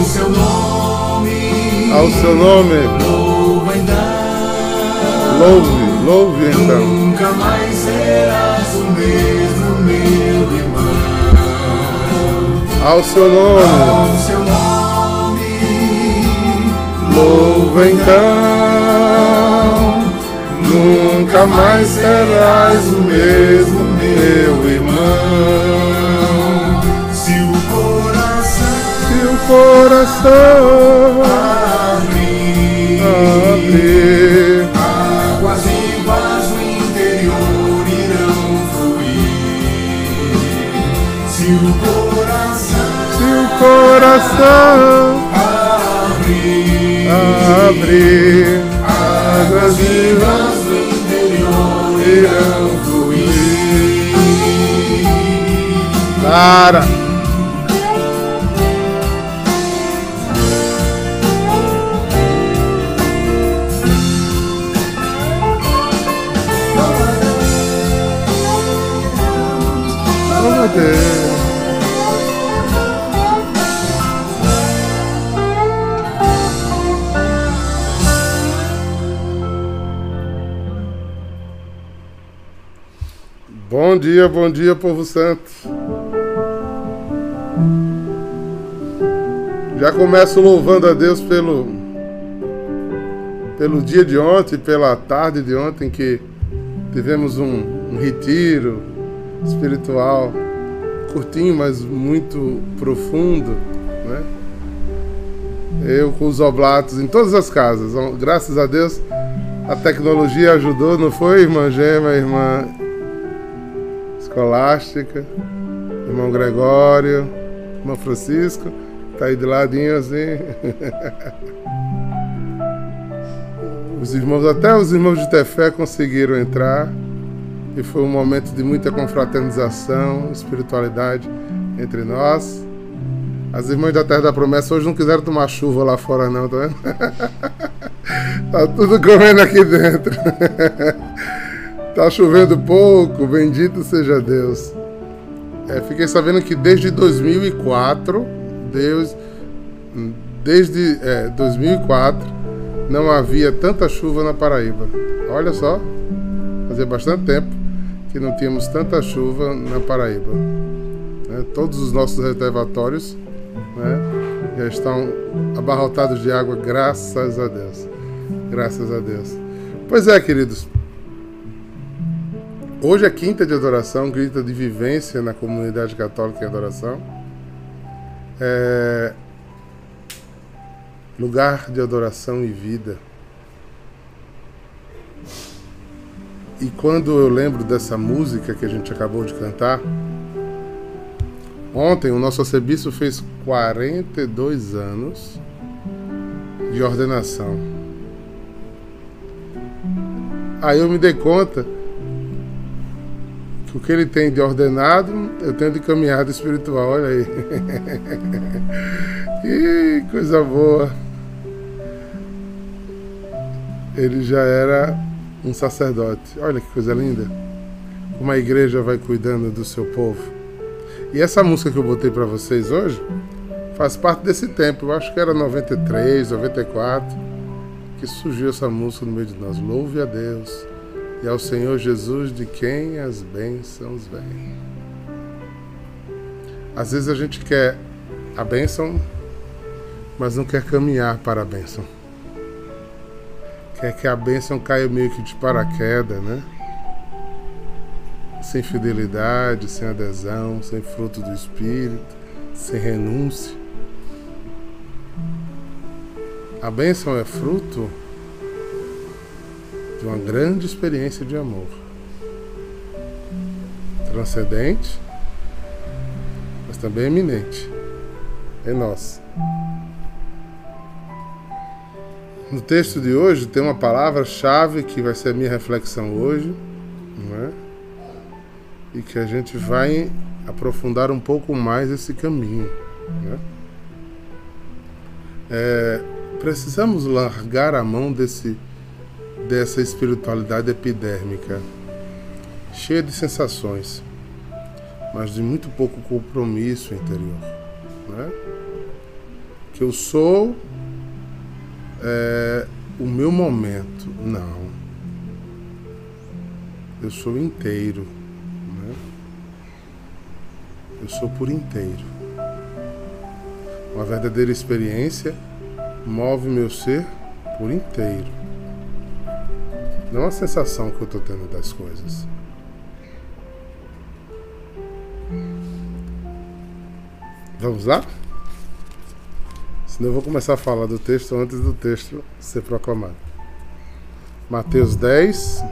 Ao seu nome, ao seu nome. louva então. Louve, louve então. Nunca mais serás o mesmo, meu irmão. Ao seu nome. Ao seu nome, Louva então. Nunca mais serás o mesmo, meu irmão. Coração abrir, abrir, águas vivas no interior irão fluir. Se o coração se o coração abrir, abrir, águas vivas no interior irão fluir. Para. Bom dia, bom dia, povo santo. Já começo louvando a Deus pelo pelo dia de ontem, pela tarde de ontem que tivemos um, um retiro espiritual curtinho, mas muito profundo, né? Eu com os oblatos em todas as casas. Graças a Deus a tecnologia ajudou, não foi, irmã Gema, irmã Escolástica, irmão Gregório, irmão Francisco, tá aí de ladinho assim. Os irmãos, até os irmãos de Tefé conseguiram entrar e foi um momento de muita confraternização, espiritualidade entre nós. As irmãs da Terra da Promessa hoje não quiseram tomar chuva lá fora não, tá vendo? tá tudo comendo aqui dentro. Tá chovendo pouco, bendito seja Deus. É, fiquei sabendo que desde 2004, Deus, desde é, 2004, não havia tanta chuva na Paraíba. Olha só, fazia bastante tempo que não tínhamos tanta chuva na Paraíba. Né? Todos os nossos reservatórios né, já estão abarrotados de água, graças a Deus. Graças a Deus. Pois é, queridos. Hoje é quinta de adoração, quinta de vivência na comunidade católica em adoração. É... Lugar de adoração e vida. E quando eu lembro dessa música que a gente acabou de cantar, ontem o nosso arcebispo fez 42 anos de ordenação. Aí eu me dei conta que o que ele tem de ordenado, eu tenho de caminhada espiritual. Olha aí. que coisa boa. Ele já era um sacerdote. Olha que coisa linda. Como a igreja vai cuidando do seu povo. E essa música que eu botei para vocês hoje faz parte desse tempo. Eu acho que era 93, 94 que surgiu essa música no meio de nós. Louve a Deus e ao Senhor Jesus de quem as bênçãos vêm. Às vezes a gente quer a bênção, mas não quer caminhar para a bênção. Quer que a bênção caia meio que de paraquedas, né? Sem fidelidade, sem adesão, sem fruto do Espírito, sem renúncia. A bênção é fruto de uma grande experiência de amor. Transcendente, mas também eminente. É nossa. No texto de hoje tem uma palavra-chave que vai ser a minha reflexão hoje, não é? E que a gente vai aprofundar um pouco mais esse caminho. Né? É, precisamos largar a mão desse, dessa espiritualidade epidérmica, cheia de sensações, mas de muito pouco compromisso interior. Né? que eu sou é, o meu momento. Não. Eu sou inteiro. Né? Eu sou por inteiro. Uma verdadeira experiência move meu ser por inteiro. Não a sensação que eu estou tendo das coisas. Vamos lá? Senão eu vou começar a falar do texto antes do texto ser proclamado. Mateus 10,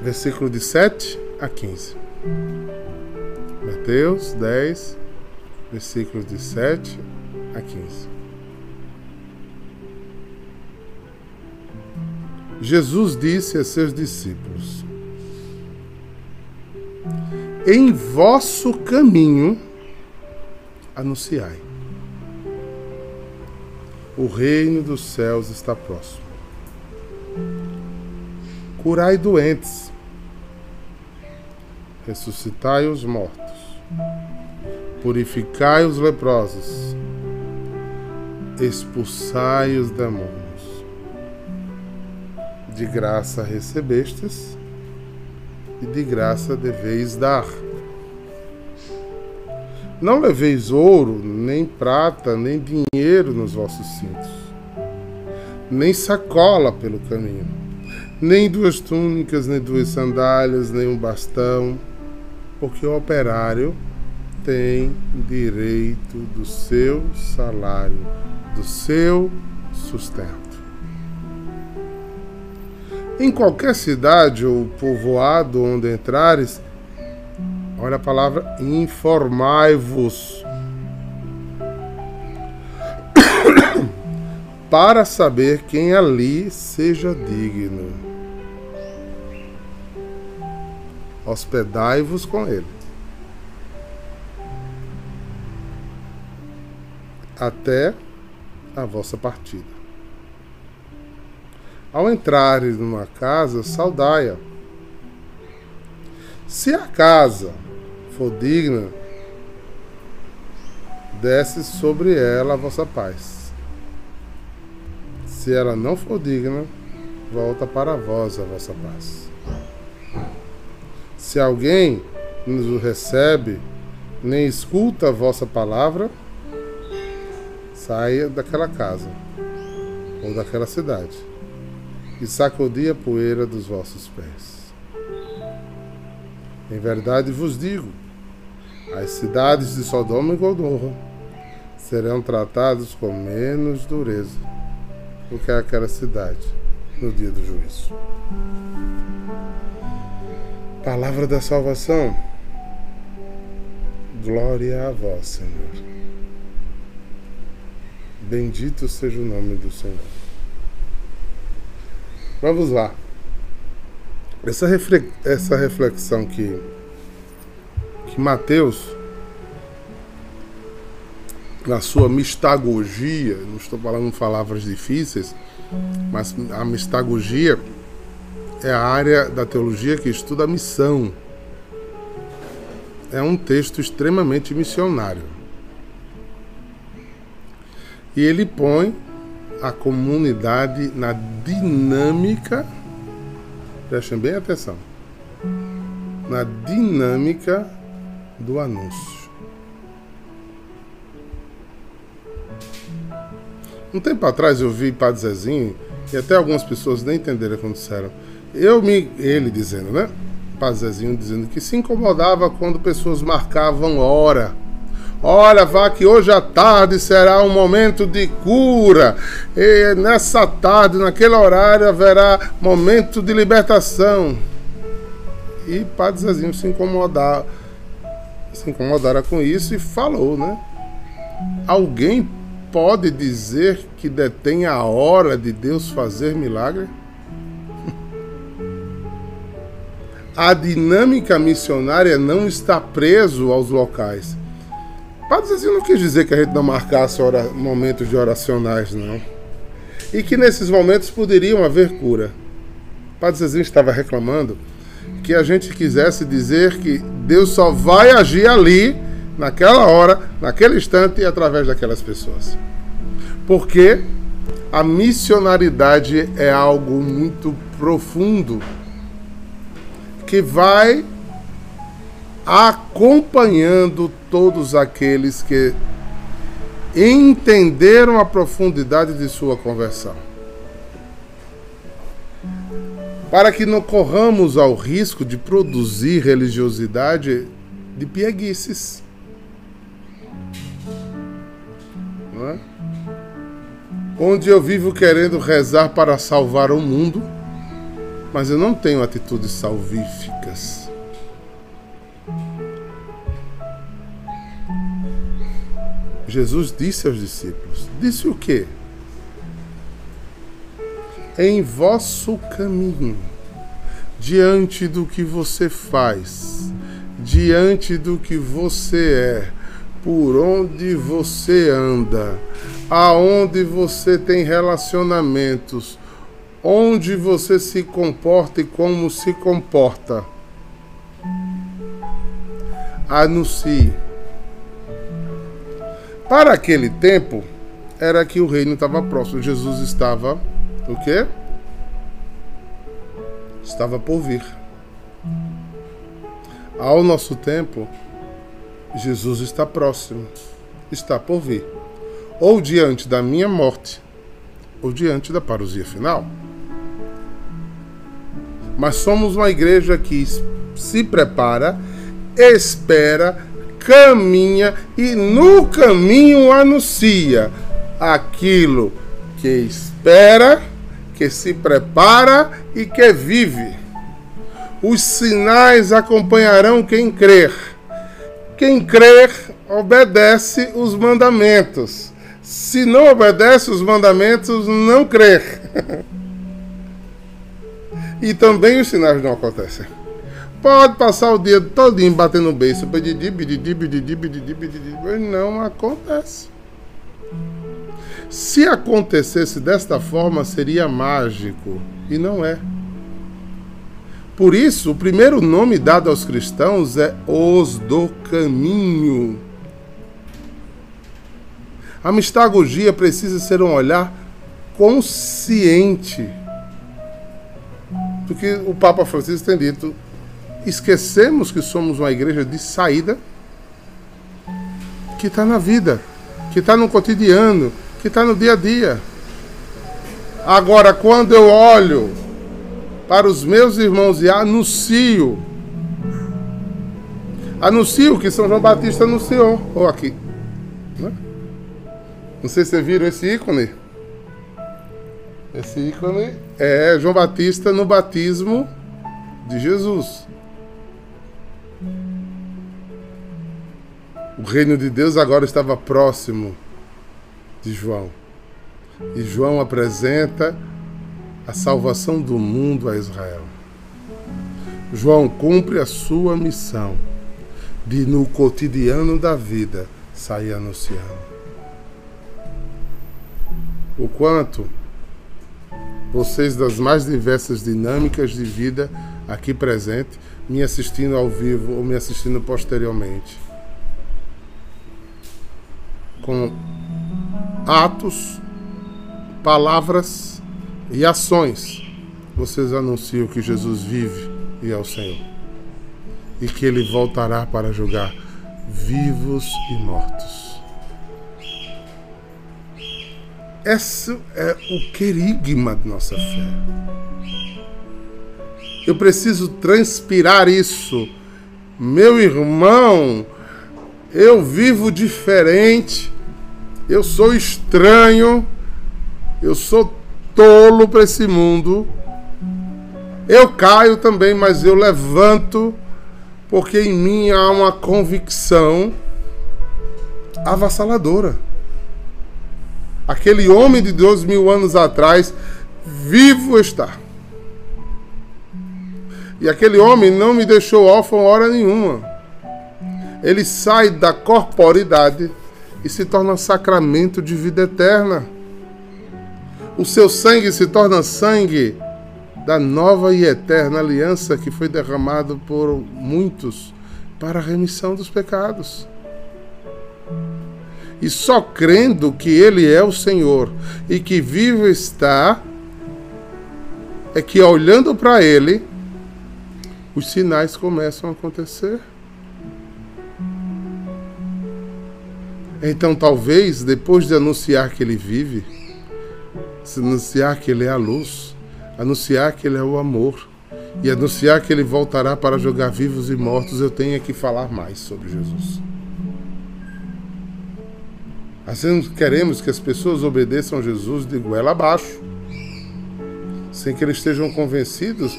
versículo de 7 a 15. Mateus 10, versículos de 7 a 15. Jesus disse a seus discípulos: Em vosso caminho anunciai. O reino dos céus está próximo. Curai doentes, ressuscitai os mortos, purificai os leprosos, expulsai os demônios. De graça recebestes e de graça deveis dar. Não leveis ouro, nem prata, nem dinheiro nos vossos cintos, nem sacola pelo caminho, nem duas túnicas, nem duas sandálias, nem um bastão, porque o operário tem direito do seu salário, do seu sustento. Em qualquer cidade ou povoado onde entrares, olha a palavra informai-vos. para saber quem ali seja digno. Hospedai-vos com ele. Até a vossa partida. Ao entrares numa casa, saudai-a. Se a casa for digna, desce sobre ela a vossa paz. Se ela não for digna, volta para vós a vossa paz. Se alguém nos recebe, nem escuta a vossa palavra, saia daquela casa ou daquela cidade e sacudi a poeira dos vossos pés. Em verdade vos digo: as cidades de Sodoma e Gomorra serão tratadas com menos dureza do que aquela cidade no dia do juízo. Palavra da salvação. Glória a vós, Senhor. Bendito seja o nome do Senhor. Vamos lá. Essa, essa reflexão que, que Mateus, na sua mistagogia, não estou falando palavras difíceis, mas a mistagogia é a área da teologia que estuda a missão. É um texto extremamente missionário. E ele põe a comunidade na dinâmica, prestem bem atenção, na dinâmica do anúncio. Um tempo atrás eu vi Padre Zezinho, e até algumas pessoas nem entenderam quando disseram. Eu me. Ele dizendo, né? Padre Zezinho dizendo que se incomodava quando pessoas marcavam hora Olha, vá que hoje à tarde será um momento de cura. E nessa tarde, naquele horário, haverá momento de libertação. E Padre Zezinho se incomodar, se incomodara com isso e falou, né? Alguém pode dizer que detém a hora de Deus fazer milagre? A dinâmica missionária não está preso aos locais Padre Zezinho não quis dizer que a gente não marcasse hora, momentos de oracionais, não. E que nesses momentos poderiam haver cura. Padre Zezinho estava reclamando que a gente quisesse dizer que Deus só vai agir ali naquela hora, naquele instante e através daquelas pessoas. Porque a missionaridade é algo muito profundo que vai acompanhando todos aqueles que entenderam a profundidade de sua conversão. Para que não corramos ao risco de produzir religiosidade de pieguices. Não é? Onde eu vivo querendo rezar para salvar o mundo, mas eu não tenho atitudes salvíficas. Jesus disse aos discípulos: Disse o quê? Em vosso caminho, diante do que você faz, diante do que você é, por onde você anda, aonde você tem relacionamentos, onde você se comporta e como se comporta. Anuncie para aquele tempo, era que o reino estava próximo. Jesus estava o quê? Estava por vir. Ao nosso tempo, Jesus está próximo, está por vir. Ou diante da minha morte, ou diante da parousia final. Mas somos uma igreja que se prepara, espera caminha e no caminho anuncia aquilo que espera, que se prepara e que vive. Os sinais acompanharão quem crer. Quem crer obedece os mandamentos. Se não obedece os mandamentos, não crer. e também os sinais não acontecem. Pode passar o dia todinho batendo beijo, bedidi, bedidi, bedidi, bedidi, mas não acontece. Se acontecesse desta forma, seria mágico, e não é. Por isso, o primeiro nome dado aos cristãos é os do caminho. A mistagogia precisa ser um olhar consciente. Porque o Papa Francisco tem dito: esquecemos que somos uma igreja de saída que está na vida, que está no cotidiano, que está no dia a dia. Agora, quando eu olho para os meus irmãos e anuncio, anuncio que São João Batista anunciou, ou aqui. Né? Não sei se vocês viram esse ícone. Esse ícone é João Batista no batismo de Jesus. O reino de Deus agora estava próximo de João. E João apresenta a salvação do mundo a Israel. João cumpre a sua missão de, no cotidiano da vida, sair anunciando. O quanto vocês das mais diversas dinâmicas de vida aqui presente, me assistindo ao vivo ou me assistindo posteriormente, com atos, palavras e ações, vocês anunciam que Jesus vive e é o Senhor. E que ele voltará para julgar vivos e mortos. Esse é o querigma de nossa fé. Eu preciso transpirar isso. Meu irmão, eu vivo diferente eu sou estranho, eu sou tolo para esse mundo. Eu caio também, mas eu levanto, porque em mim há uma convicção avassaladora. Aquele homem de dois mil anos atrás, vivo está. E aquele homem não me deixou órfão hora nenhuma. Ele sai da corporidade e se torna sacramento de vida eterna. O seu sangue se torna sangue da nova e eterna aliança que foi derramado por muitos para a remissão dos pecados. e só crendo que Ele é o Senhor e que vivo está, é que olhando para Ele, os sinais começam a acontecer. Então, talvez, depois de anunciar que Ele vive, anunciar que Ele é a luz, anunciar que Ele é o amor e anunciar que Ele voltará para jogar vivos e mortos, eu tenha que falar mais sobre Jesus. Assim queremos que as pessoas obedeçam a Jesus de goela abaixo, sem que eles estejam convencidos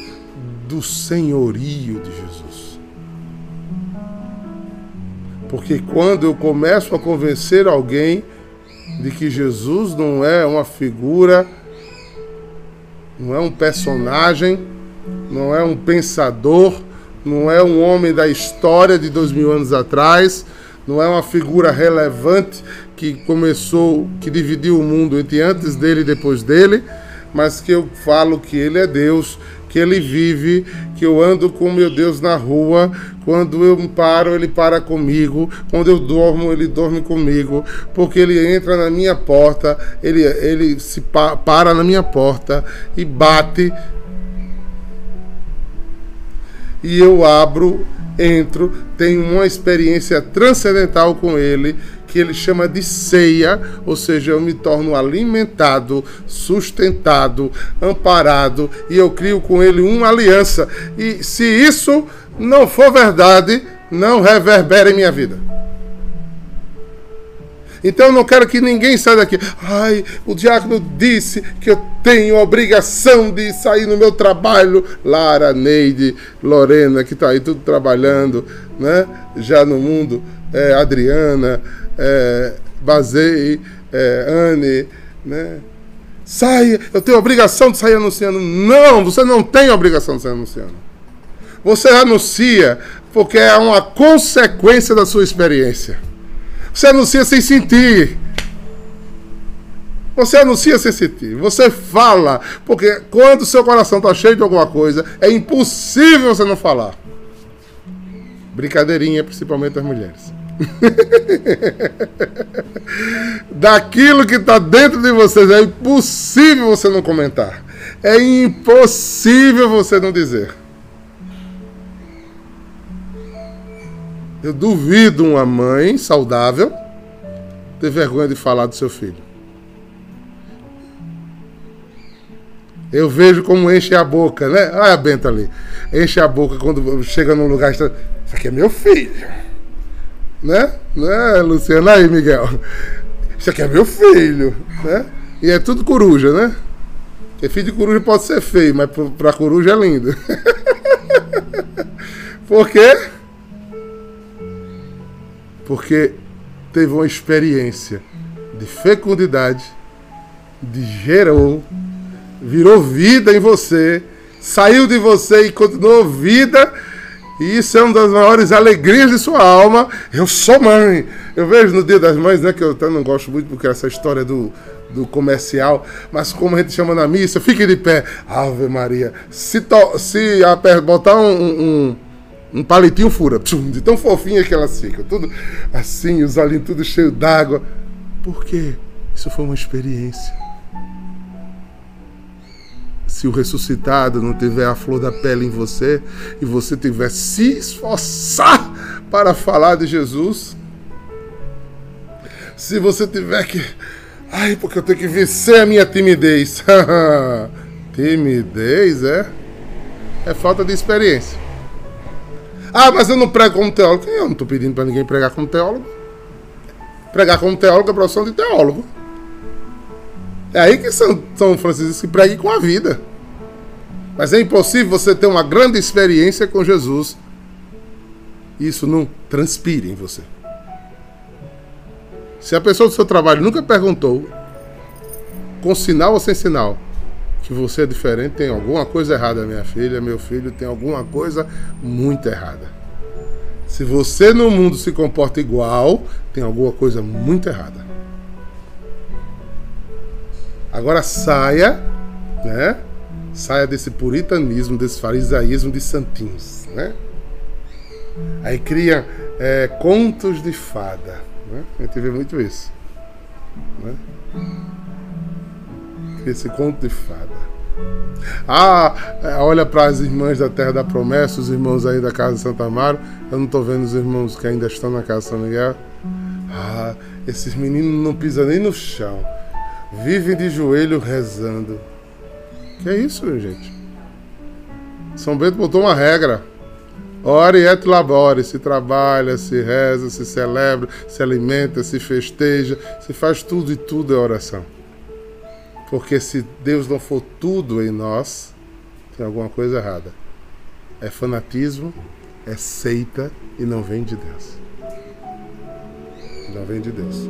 do senhorio de Jesus. Porque quando eu começo a convencer alguém de que Jesus não é uma figura, não é um personagem, não é um pensador, não é um homem da história de dois mil anos atrás, não é uma figura relevante que começou, que dividiu o mundo entre antes dele e depois dele, mas que eu falo que ele é Deus, que ele vive, que eu ando com meu Deus na rua, quando eu paro, ele para comigo, quando eu dormo, ele dorme comigo, porque ele entra na minha porta, ele, ele se pa, para na minha porta e bate. E eu abro, entro, tenho uma experiência transcendental com ele que ele chama de ceia, ou seja, eu me torno alimentado, sustentado, amparado e eu crio com ele uma aliança. E se isso não for verdade, não reverbera em minha vida. Então eu não quero que ninguém saia daqui. Ai, o diácono disse que eu tenho a obrigação de sair no meu trabalho. Lara, Neide, Lorena, que está aí tudo trabalhando, né? Já no mundo. É, Adriana, é, Bazei, é, Anne, né? Saia, eu tenho a obrigação de sair anunciando. Não, você não tem a obrigação de sair anunciando. Você anuncia porque é uma consequência da sua experiência. Você anuncia sem sentir. Você anuncia sem sentir. Você fala, porque quando seu coração está cheio de alguma coisa, é impossível você não falar. Brincadeirinha, principalmente as mulheres. Daquilo que está dentro de vocês, é impossível você não comentar. É impossível você não dizer. Eu duvido uma mãe saudável ter vergonha de falar do seu filho. Eu vejo como enche a boca, né? Olha a Benta ali. Enche a boca quando chega num lugar. Isso aqui é meu filho. Né? Né, Luciana? Aí, Miguel. Isso aqui é meu filho. Né? E é tudo coruja, né? Porque filho de coruja pode ser feio, mas pra coruja é lindo. Por quê? Porque teve uma experiência de fecundidade, de gerou, virou vida em você, saiu de você e continuou vida e isso é uma das maiores alegrias de sua alma. Eu sou mãe. Eu vejo no Dia das Mães, né? Que eu até não gosto muito porque essa história do, do comercial, mas como a gente chama na missa, fique de pé. Ave Maria. Se, to, se botar um, um, um palitinho fura, tchum, de tão fofinha que elas ficam, tudo assim, os olhinhos tudo cheio d'água. Por quê? Isso foi uma experiência se o ressuscitado não tiver a flor da pele em você e você tiver se esforçar para falar de Jesus, se você tiver que. Ai, porque eu tenho que vencer a minha timidez. timidez, é? É falta de experiência. Ah, mas eu não prego como teólogo. Eu não estou pedindo para ninguém pregar como teólogo. Pregar como teólogo é profissão de teólogo. É aí que São, São Francisco se pregue com a vida. Mas é impossível você ter uma grande experiência com Jesus e isso não transpire em você. Se a pessoa do seu trabalho nunca perguntou, com sinal ou sem sinal, que você é diferente, tem alguma coisa errada, minha filha, meu filho, tem alguma coisa muito errada. Se você no mundo se comporta igual, tem alguma coisa muito errada. Agora saia, né? Saia desse puritanismo, desse farisaísmo de santinhos, né? Aí cria é, contos de fada, Né? Gente vê muito isso. Né? Esse conto de fada. Ah, é, olha para as irmãs da Terra da Promessa, os irmãos aí da Casa de Santa Amaro. Eu não estou vendo os irmãos que ainda estão na Casa de São Miguel. Ah, esses meninos não pisam nem no chão. Vivem de joelho rezando. Que é isso, gente? São Bento botou uma regra. Ore et labore, se trabalha, se reza, se celebra, se alimenta, se festeja, se faz tudo e tudo é oração. Porque se Deus não for tudo em nós, tem alguma coisa errada. É fanatismo, é seita e não vem de Deus. Não vem de Deus.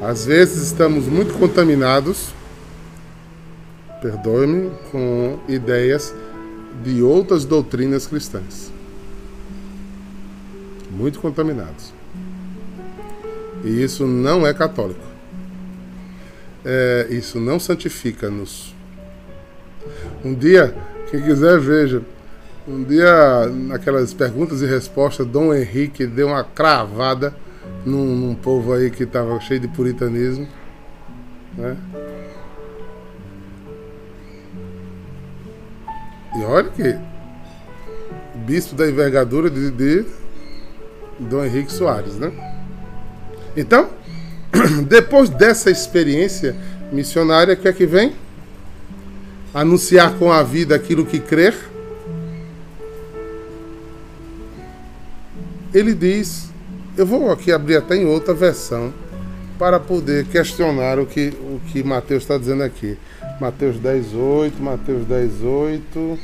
Às vezes estamos muito contaminados, perdoe-me, com ideias de outras doutrinas cristãs. Muito contaminados. E isso não é católico. É, isso não santifica-nos. Um dia, quem quiser, veja. Um dia, naquelas perguntas e respostas, Dom Henrique deu uma cravada num, num povo aí que estava cheio de puritanismo. Né? E olha que bispo da envergadura de, de Dom Henrique Soares, né? Então, depois dessa experiência missionária, o que é que vem? Anunciar com a vida aquilo que crer. Ele diz, eu vou aqui abrir até em outra versão para poder questionar o que, o que Mateus está dizendo aqui. Mateus 10, 8, Mateus 10, 8.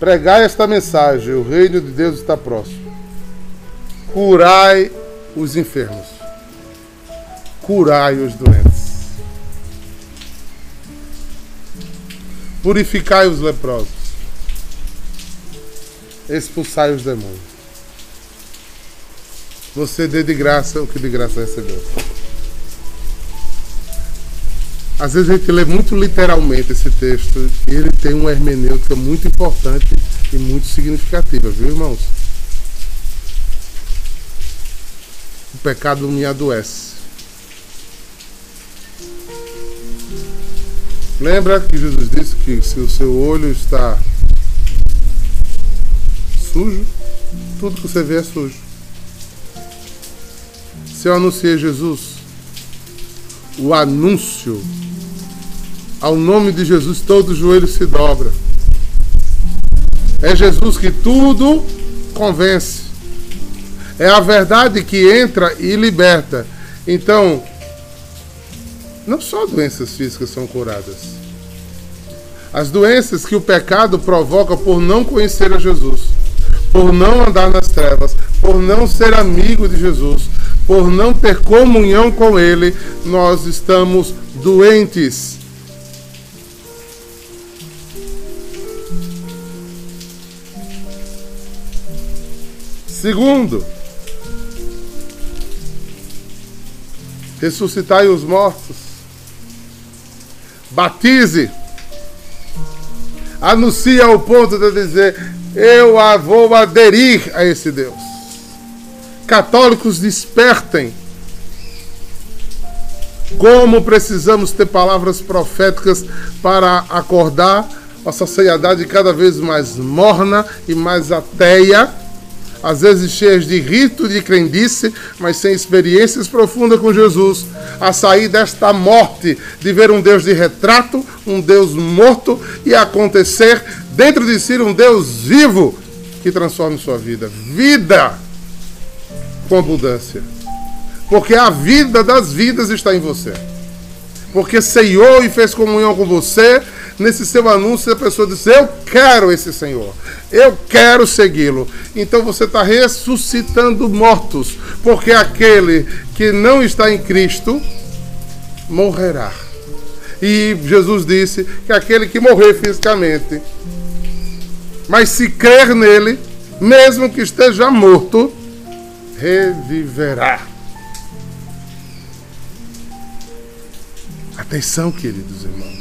Pregai esta mensagem: o reino de Deus está próximo. Curai os enfermos. Curai os doentes. Purificai os leprosos expulsai os demônios. Você dê de graça o que de graça recebeu. Às vezes a gente lê muito literalmente esse texto e ele tem uma hermenêutica muito importante e muito significativa, viu, irmãos? O pecado me adoece. Lembra que Jesus disse que se o seu olho está sujo, tudo que você vê é sujo. Se eu anunciei Jesus, o anúncio, ao nome de Jesus, todo joelho se dobra. É Jesus que tudo convence. É a verdade que entra e liberta. Então, não só doenças físicas são curadas. As doenças que o pecado provoca por não conhecer a Jesus por não andar nas trevas, por não ser amigo de Jesus, por não ter comunhão com Ele, nós estamos doentes. Segundo, ressuscitai os mortos, batize, anuncia ao ponto de dizer: eu vou aderir a esse Deus. Católicos, despertem. Como precisamos ter palavras proféticas para acordar a sociedade cada vez mais morna e mais ateia, às vezes cheias de rito de crendice, mas sem experiências profundas com Jesus, a sair desta morte, de ver um Deus de retrato, um Deus morto e acontecer dentro de si um Deus vivo que transforme sua vida. Vida com abundância. Porque a vida das vidas está em você. Porque ceiou e fez comunhão com você. Nesse seu anúncio, a pessoa diz: Eu quero esse Senhor. Eu quero segui-lo. Então você está ressuscitando mortos. Porque aquele que não está em Cristo morrerá. E Jesus disse que aquele que morrer fisicamente mas se crer nele, mesmo que esteja morto, reviverá. Atenção, queridos irmãos.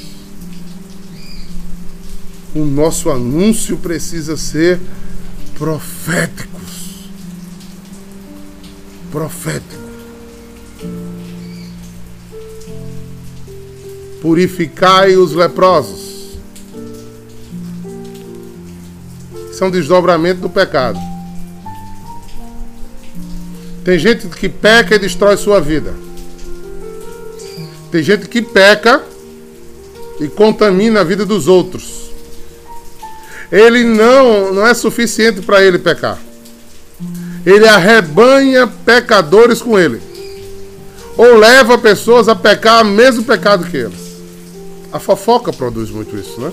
O nosso anúncio precisa ser profético. Profético. Purificai os leprosos. Isso é um desdobramento do pecado. Tem gente que peca e destrói sua vida. Tem gente que peca e contamina a vida dos outros. Ele não, não é suficiente para ele pecar. Ele arrebanha pecadores com ele. Ou leva pessoas a pecar o mesmo pecado que eles. A fofoca produz muito isso, né?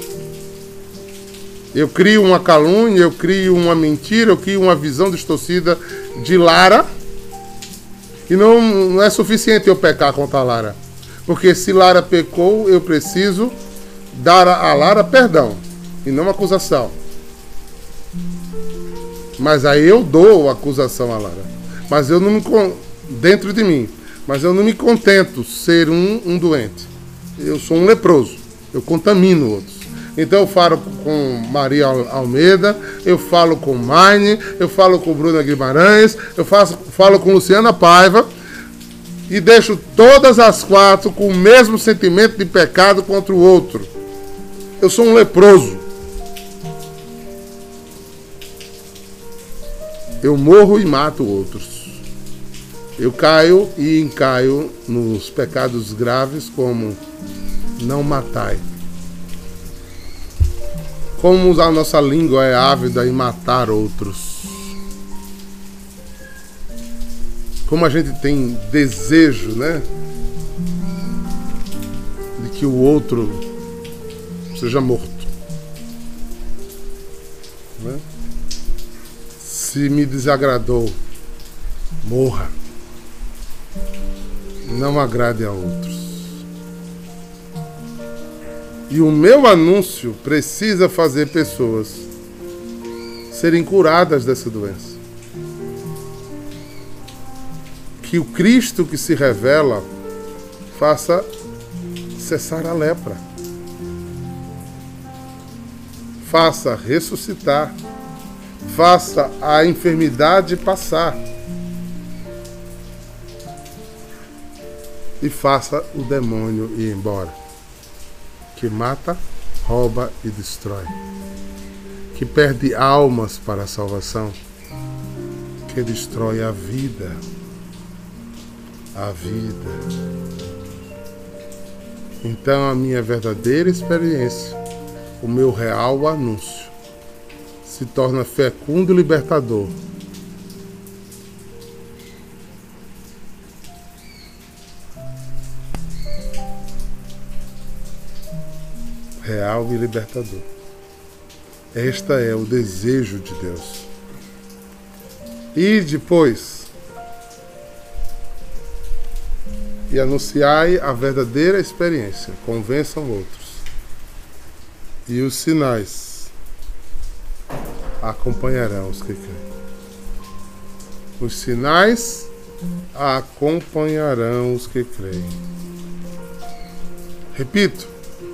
Eu crio uma calúnia, eu crio uma mentira, eu crio uma visão distorcida de Lara. E não, não é suficiente eu pecar contra a Lara. Porque se Lara pecou, eu preciso dar a Lara perdão e não acusação. Mas aí eu dou acusação a Lara. Mas eu não me dentro de mim. Mas eu não me contento ser um, um doente. Eu sou um leproso. Eu contamino outros. Então eu falo com Maria Almeida, eu falo com Maine, eu falo com Bruna Guimarães, eu faço, falo com Luciana Paiva e deixo todas as quatro com o mesmo sentimento de pecado contra o outro. Eu sou um leproso. Eu morro e mato outros. Eu caio e encaio nos pecados graves como não matai. Como a nossa língua é ávida em matar outros. Como a gente tem desejo, né? De que o outro seja morto. Né? Se me desagradou, morra. Não agrade a outros. E o meu anúncio precisa fazer pessoas serem curadas dessa doença. Que o Cristo que se revela faça cessar a lepra faça ressuscitar, faça a enfermidade passar. E faça o demônio ir embora, que mata, rouba e destrói, que perde almas para a salvação, que destrói a vida, a vida. Então a minha verdadeira experiência o meu real anúncio se torna fecundo e libertador. Real e libertador. Esta é o desejo de Deus. E depois, e anunciai a verdadeira experiência, convençam outros e os sinais acompanharão os que creem. Os sinais acompanharão os que creem. Repito,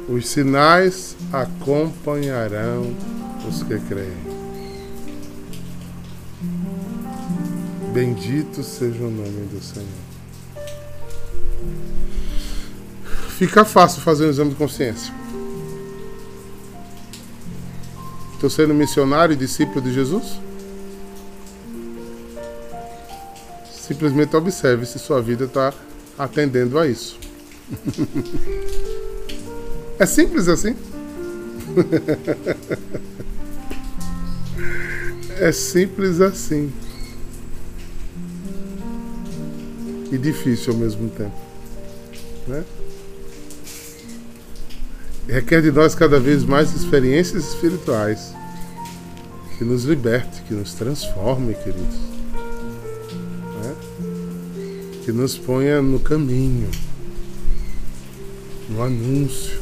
os sinais acompanharão os que creem. Bendito seja o nome do Senhor. Fica fácil fazer um exame de consciência. Estou sendo missionário e discípulo de Jesus? Simplesmente observe se sua vida está atendendo a isso. é simples assim. é simples assim. E difícil ao mesmo tempo. Né? Requer de nós cada vez mais experiências espirituais que nos liberte, que nos transforme, queridos. Né? Que nos ponha no caminho, no anúncio,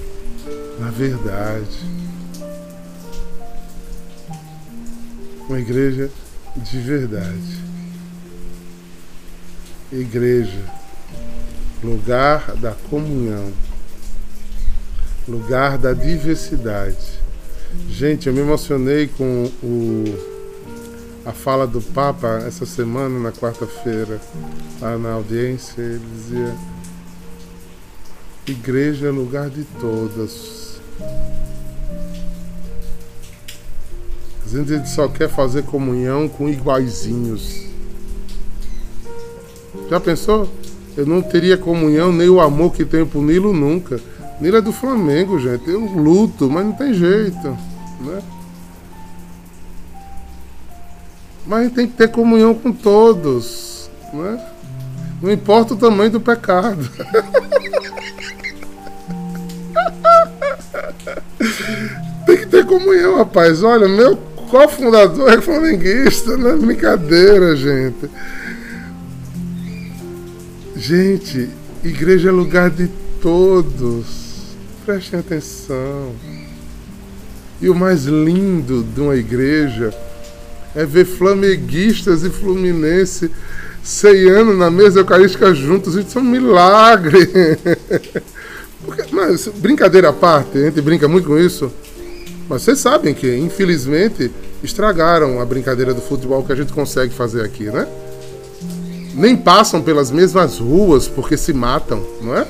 na verdade. Uma igreja de verdade. Igreja, lugar da comunhão lugar da diversidade, Gente, eu me emocionei com o, a fala do Papa essa semana, na quarta-feira, lá na audiência. Ele dizia: Igreja é lugar de todas. Às vezes ele só quer fazer comunhão com iguaizinhos. Já pensou? Eu não teria comunhão nem o amor que tenho pro Nilo nunca. Nilo é do Flamengo, gente. Eu luto, mas não tem jeito. Né? Mas a gente tem que ter comunhão com todos. Né? Não importa o tamanho do pecado. tem que ter comunhão, rapaz. Olha, meu cofundador é flamenguista, não é brincadeira, gente. Gente, igreja é lugar de todos. Prestem atenção. E o mais lindo de uma igreja é ver flamenguistas e fluminense ceiando na mesa eucarística juntos. Isso é um milagre. Porque, mas, brincadeira à parte, a gente brinca muito com isso. Mas vocês sabem que, infelizmente, estragaram a brincadeira do futebol que a gente consegue fazer aqui, né? Nem passam pelas mesmas ruas porque se matam, não é?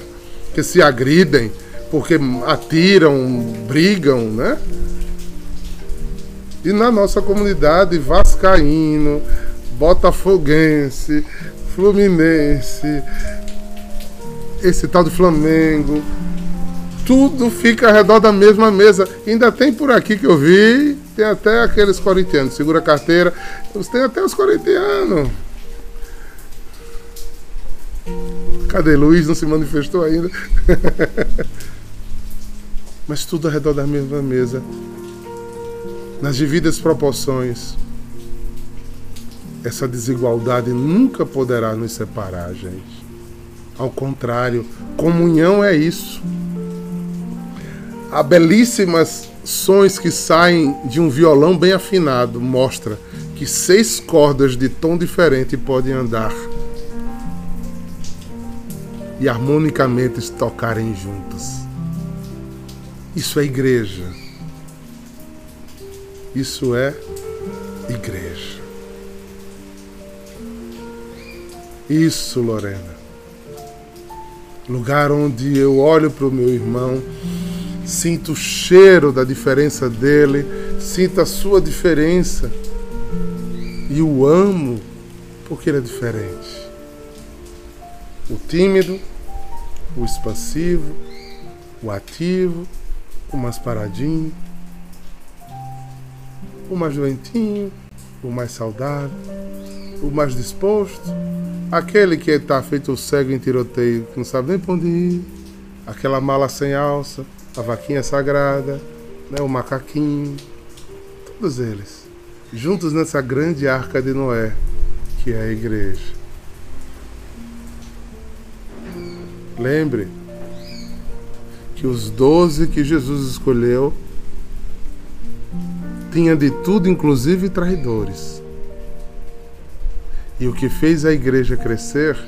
Que se agridem, porque atiram, brigam, né? E na nossa comunidade, Vascaíno, Botafoguense, Fluminense, esse tal de Flamengo, tudo fica ao redor da mesma mesa. Ainda tem por aqui que eu vi, tem até aqueles corintianos, segura a carteira, tem até os corintianos. Cadê Luiz? Não se manifestou ainda. Mas tudo ao redor da mesma mesa. Nas devidas proporções. Essa desigualdade nunca poderá nos separar, gente. Ao contrário, comunhão é isso. Há belíssimas sons que saem de um violão bem afinado mostra que seis cordas de tom diferente podem andar e harmonicamente tocarem juntas. Isso é igreja. Isso é igreja. Isso, Lorena. Lugar onde eu olho para o meu irmão, sinto o cheiro da diferença dele, sinto a sua diferença e o amo porque ele é diferente. O tímido, o expansivo, o ativo, o mais paradinho, o mais doentinho, o mais saudável, o mais disposto, aquele que está feito cego em tiroteio, que não sabe nem para onde ir, aquela mala sem alça, a vaquinha sagrada, né, o macaquinho, todos eles, juntos nessa grande arca de Noé, que é a igreja. Lembre que os doze que Jesus escolheu tinha de tudo, inclusive traidores. E o que fez a igreja crescer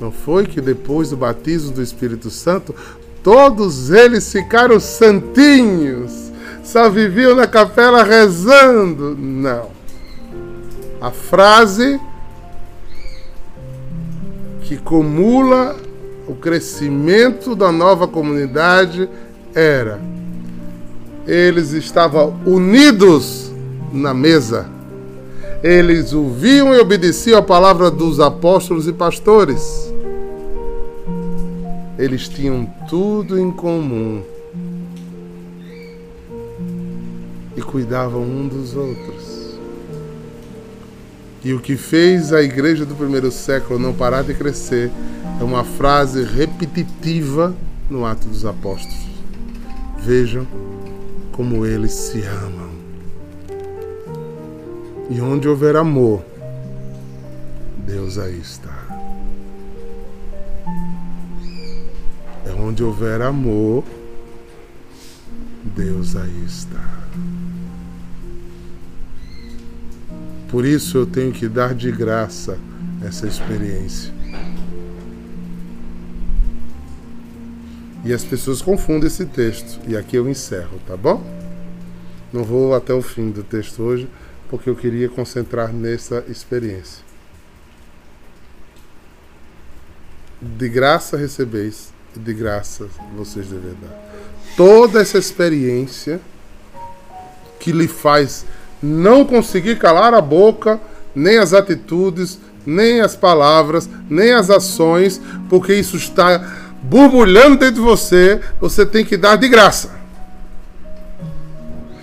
não foi que depois do batismo do Espírito Santo, todos eles ficaram santinhos, só viviam na capela rezando. Não. A frase que comula o crescimento da nova comunidade era eles estavam unidos na mesa. Eles ouviam e obedeciam a palavra dos apóstolos e pastores. Eles tinham tudo em comum e cuidavam um dos outros. E o que fez a igreja do primeiro século não parar de crescer é uma frase repetitiva no Ato dos Apóstolos. Vejam como eles se amam. E onde houver amor, Deus aí está. É onde houver amor, Deus aí está. Por isso eu tenho que dar de graça essa experiência. E as pessoas confundem esse texto. E aqui eu encerro, tá bom? Não vou até o fim do texto hoje, porque eu queria concentrar nessa experiência. De graça recebeis, e de graça vocês devem dar. Toda essa experiência que lhe faz não conseguir calar a boca, nem as atitudes, nem as palavras, nem as ações, porque isso está borbulhando dentro de você, você tem que dar de graça.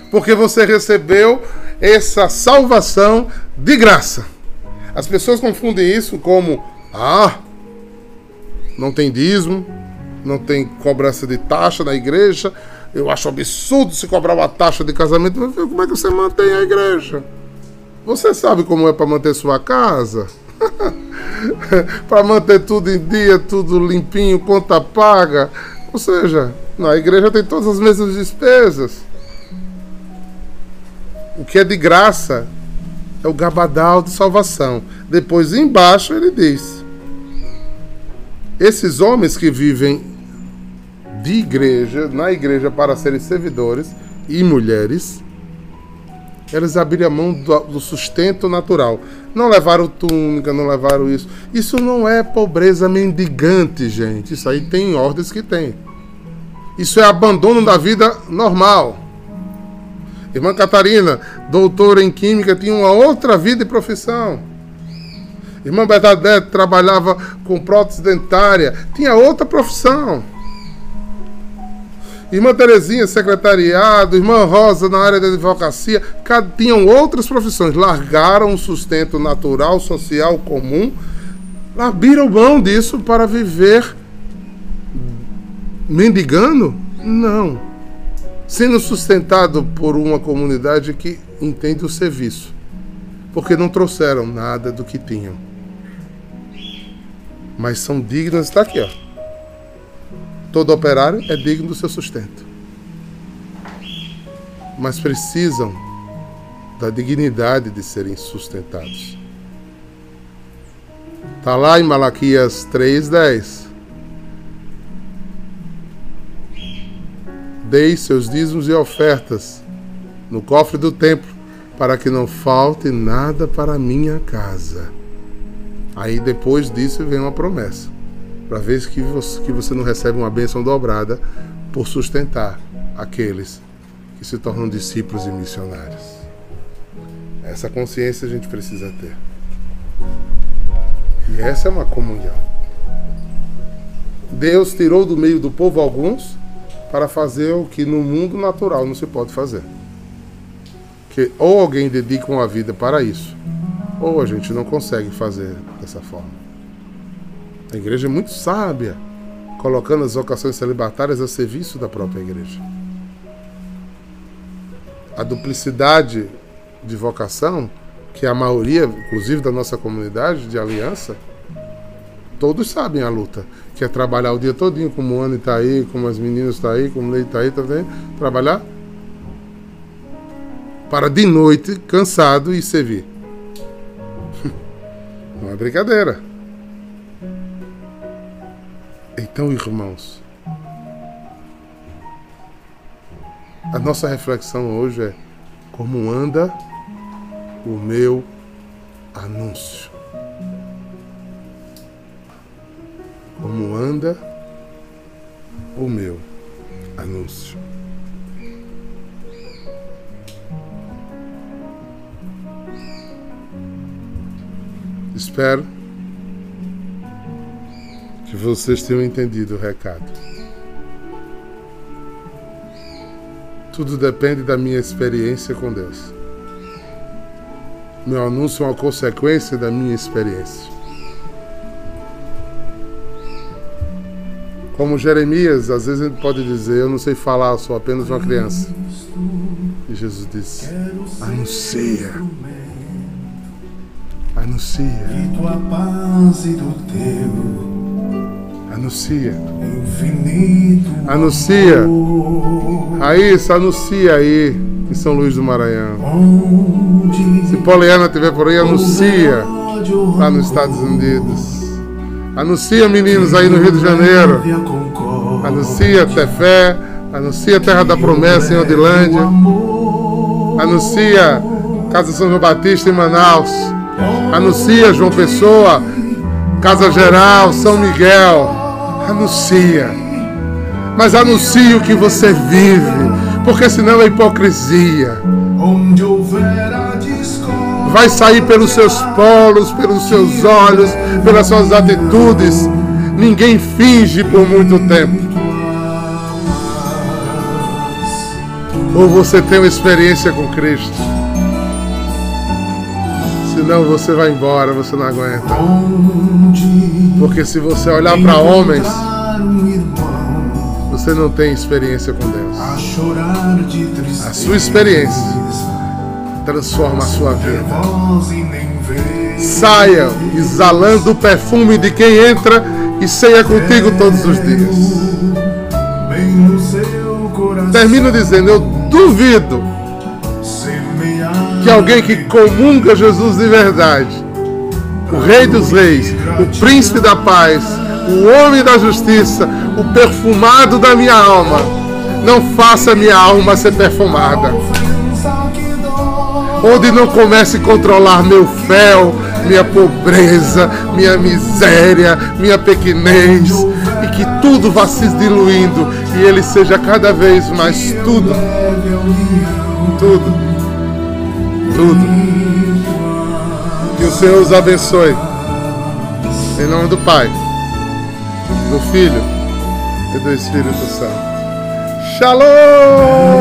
Porque você recebeu essa salvação de graça. As pessoas confundem isso como: ah, não tem dízimo, não tem cobrança de taxa na igreja. Eu acho absurdo se cobrar uma taxa de casamento. Como é que você mantém a igreja? Você sabe como é para manter sua casa? para manter tudo em dia, tudo limpinho, conta paga. Ou seja, na igreja tem todas as mesmas despesas. O que é de graça é o gabadal de salvação. Depois, embaixo, ele diz: Esses homens que vivem de igreja, na igreja para serem servidores e mulheres, eles abriram mão do, do sustento natural. Não levaram túnica, não levaram isso. Isso não é pobreza mendigante, gente. Isso aí tem ordens que tem. Isso é abandono da vida normal. Irmã Catarina, doutora em Química, tinha uma outra vida e profissão. Irmã Bernadette trabalhava com prótese dentária, tinha outra profissão. Irmã Terezinha, secretariado, irmã Rosa na área da advocacia, tinham outras profissões, largaram o sustento natural, social, comum, abriram mão disso para viver mendigando? Não sendo sustentado por uma comunidade que entende o serviço, porque não trouxeram nada do que tinham. Mas são dignas, está aqui, ó. Todo operário é digno do seu sustento. Mas precisam da dignidade de serem sustentados. Está lá em Malaquias 3,10. Dei seus dízimos e ofertas no cofre do templo, para que não falte nada para minha casa. Aí depois disso vem uma promessa, para ver que você, que você não recebe uma bênção dobrada por sustentar aqueles que se tornam discípulos e missionários. Essa consciência a gente precisa ter. E essa é uma comunhão. Deus tirou do meio do povo alguns para fazer o que no mundo natural não se pode fazer. Que ou alguém dedica uma vida para isso, ou a gente não consegue fazer dessa forma. A igreja é muito sábia, colocando as vocações celibatárias a serviço da própria igreja. A duplicidade de vocação, que a maioria, inclusive da nossa comunidade de aliança, todos sabem a luta que é trabalhar o dia todinho, como o Ana está aí, como as meninas estão tá aí, como o Leite está aí, tá? Trabalhar para de noite, cansado e servir. Não é brincadeira. Então, irmãos, a nossa reflexão hoje é como anda o meu anúncio. como anda o meu anúncio. Espero que vocês tenham entendido o recado. Tudo depende da minha experiência com Deus. Meu anúncio é uma consequência da minha experiência. Como Jeremias, às vezes gente pode dizer: Eu não sei falar, sou apenas uma criança. E Jesus disse: Anuncia. Anuncia. E tua paz e do teu Anuncia. Anuncia. Raíssa, anuncia aí em São Luís do Maranhão. Se Poliana estiver por aí, anuncia lá nos Estados Unidos. Anuncia, meninos, aí no Rio de Janeiro. Anuncia Tefé. Anuncia Terra da Promessa em Odilândia. Anuncia Casa São João Batista em Manaus. Anuncia João Pessoa, Casa Geral, São Miguel. Anuncia. Mas anuncia o que você vive, porque senão é hipocrisia. Vai sair pelos seus polos, pelos seus olhos, pelas suas atitudes. Ninguém finge por muito tempo. Ou você tem uma experiência com Cristo. Senão você vai embora, você não aguenta. Porque se você olhar para homens, você não tem experiência com Deus. a sua experiência transforma a sua vida. Saia exalando o perfume de quem entra e ceia contigo todos os dias. Termino dizendo: eu duvido que alguém que comunga Jesus de verdade, o Rei dos Reis, o Príncipe da Paz, o Homem da Justiça, o perfumado da minha alma, não faça minha alma ser perfumada. onde não comece a controlar meu fel, minha pobreza, minha miséria, minha pequenez, e que tudo vá se diluindo e ele seja cada vez mais tudo, tudo, tudo. O Senhor os abençoe. Em nome do Pai, do Filho e do Espírito Santo. Shalom!